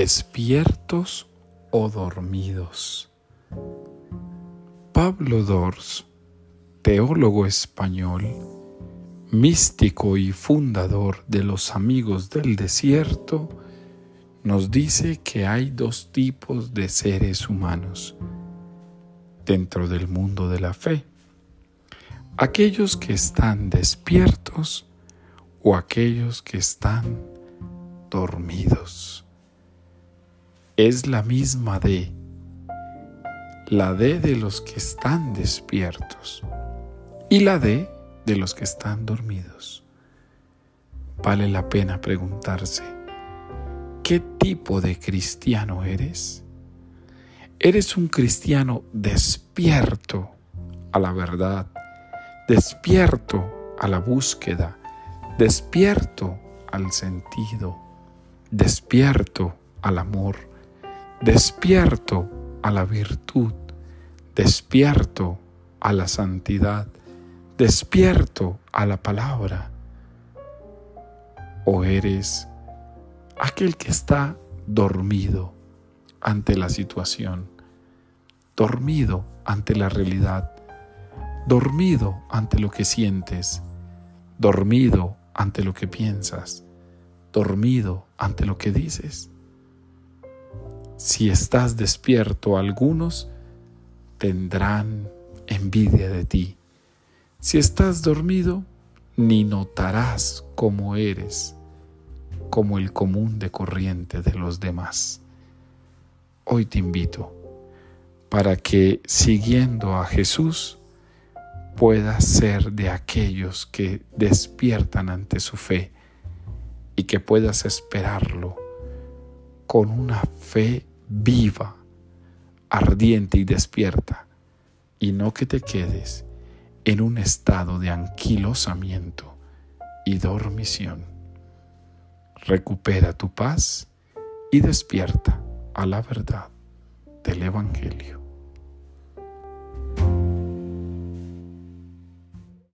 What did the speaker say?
despiertos o dormidos. Pablo Dors, teólogo español, místico y fundador de los amigos del desierto, nos dice que hay dos tipos de seres humanos dentro del mundo de la fe. Aquellos que están despiertos o aquellos que están dormidos es la misma D, la D de los que están despiertos y la D de los que están dormidos. Vale la pena preguntarse, ¿qué tipo de cristiano eres? ¿Eres un cristiano despierto a la verdad, despierto a la búsqueda, despierto al sentido, despierto al amor? Despierto a la virtud, despierto a la santidad, despierto a la palabra. O eres aquel que está dormido ante la situación, dormido ante la realidad, dormido ante lo que sientes, dormido ante lo que piensas, dormido ante lo que dices. Si estás despierto, algunos tendrán envidia de ti. Si estás dormido, ni notarás cómo eres, como el común de corriente de los demás. Hoy te invito para que siguiendo a Jesús puedas ser de aquellos que despiertan ante su fe y que puedas esperarlo con una fe viva, ardiente y despierta, y no que te quedes en un estado de anquilosamiento y dormición. Recupera tu paz y despierta a la verdad del Evangelio.